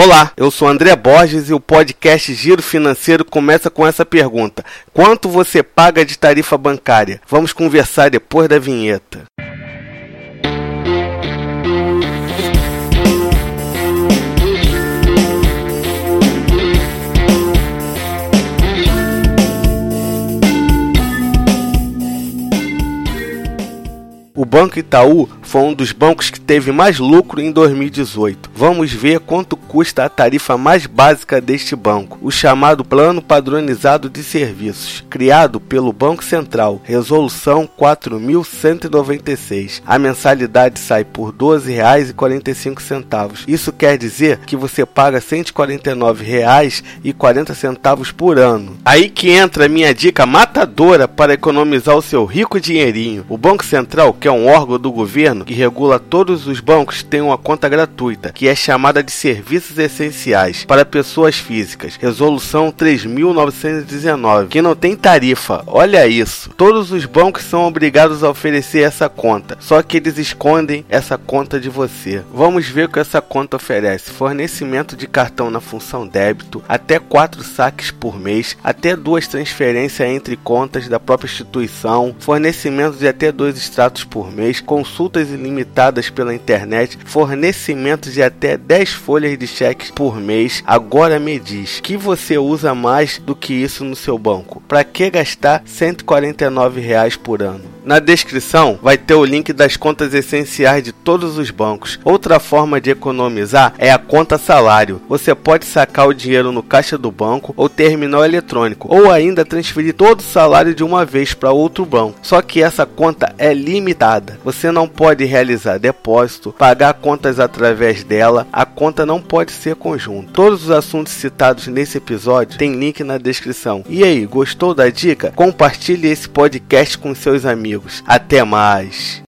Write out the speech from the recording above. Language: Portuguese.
Olá, eu sou André Borges e o podcast Giro Financeiro começa com essa pergunta: Quanto você paga de tarifa bancária? Vamos conversar depois da vinheta. O Banco Itaú foi um dos bancos que teve mais lucro em 2018. Vamos ver quanto custa a tarifa mais básica deste banco, o chamado Plano Padronizado de Serviços, criado pelo Banco Central, Resolução 4196. A mensalidade sai por R$ 12,45. Isso quer dizer que você paga R$ 149,40 por ano. Aí que entra a minha dica matadora para economizar o seu rico dinheirinho. O Banco Central que é um órgão do governo que regula todos os bancos, tem uma conta gratuita, que é chamada de Serviços Essenciais para pessoas físicas. Resolução 3919, que não tem tarifa. Olha isso. Todos os bancos são obrigados a oferecer essa conta, só que eles escondem essa conta de você. Vamos ver o que essa conta oferece: fornecimento de cartão na função débito, até quatro saques por mês, até duas transferências entre contas da própria instituição, fornecimento de até dois extratos por mês, consultas ilimitadas pela internet, fornecimento de até 10 folhas de cheques por mês. Agora me diz, que você usa mais do que isso no seu banco? Para que gastar 149 reais por ano? Na descrição vai ter o link das contas essenciais de todos os bancos. Outra forma de economizar é a conta salário. Você pode sacar o dinheiro no caixa do banco ou terminal eletrônico, ou ainda transferir todo o salário de uma vez para outro banco. Só que essa conta é limitada. Você não pode realizar depósito, pagar contas através dela. A conta não pode ser conjunta. Todos os assuntos citados nesse episódio tem link na descrição. E aí, gostou da dica? Compartilhe esse podcast com seus amigos amigos. Até mais!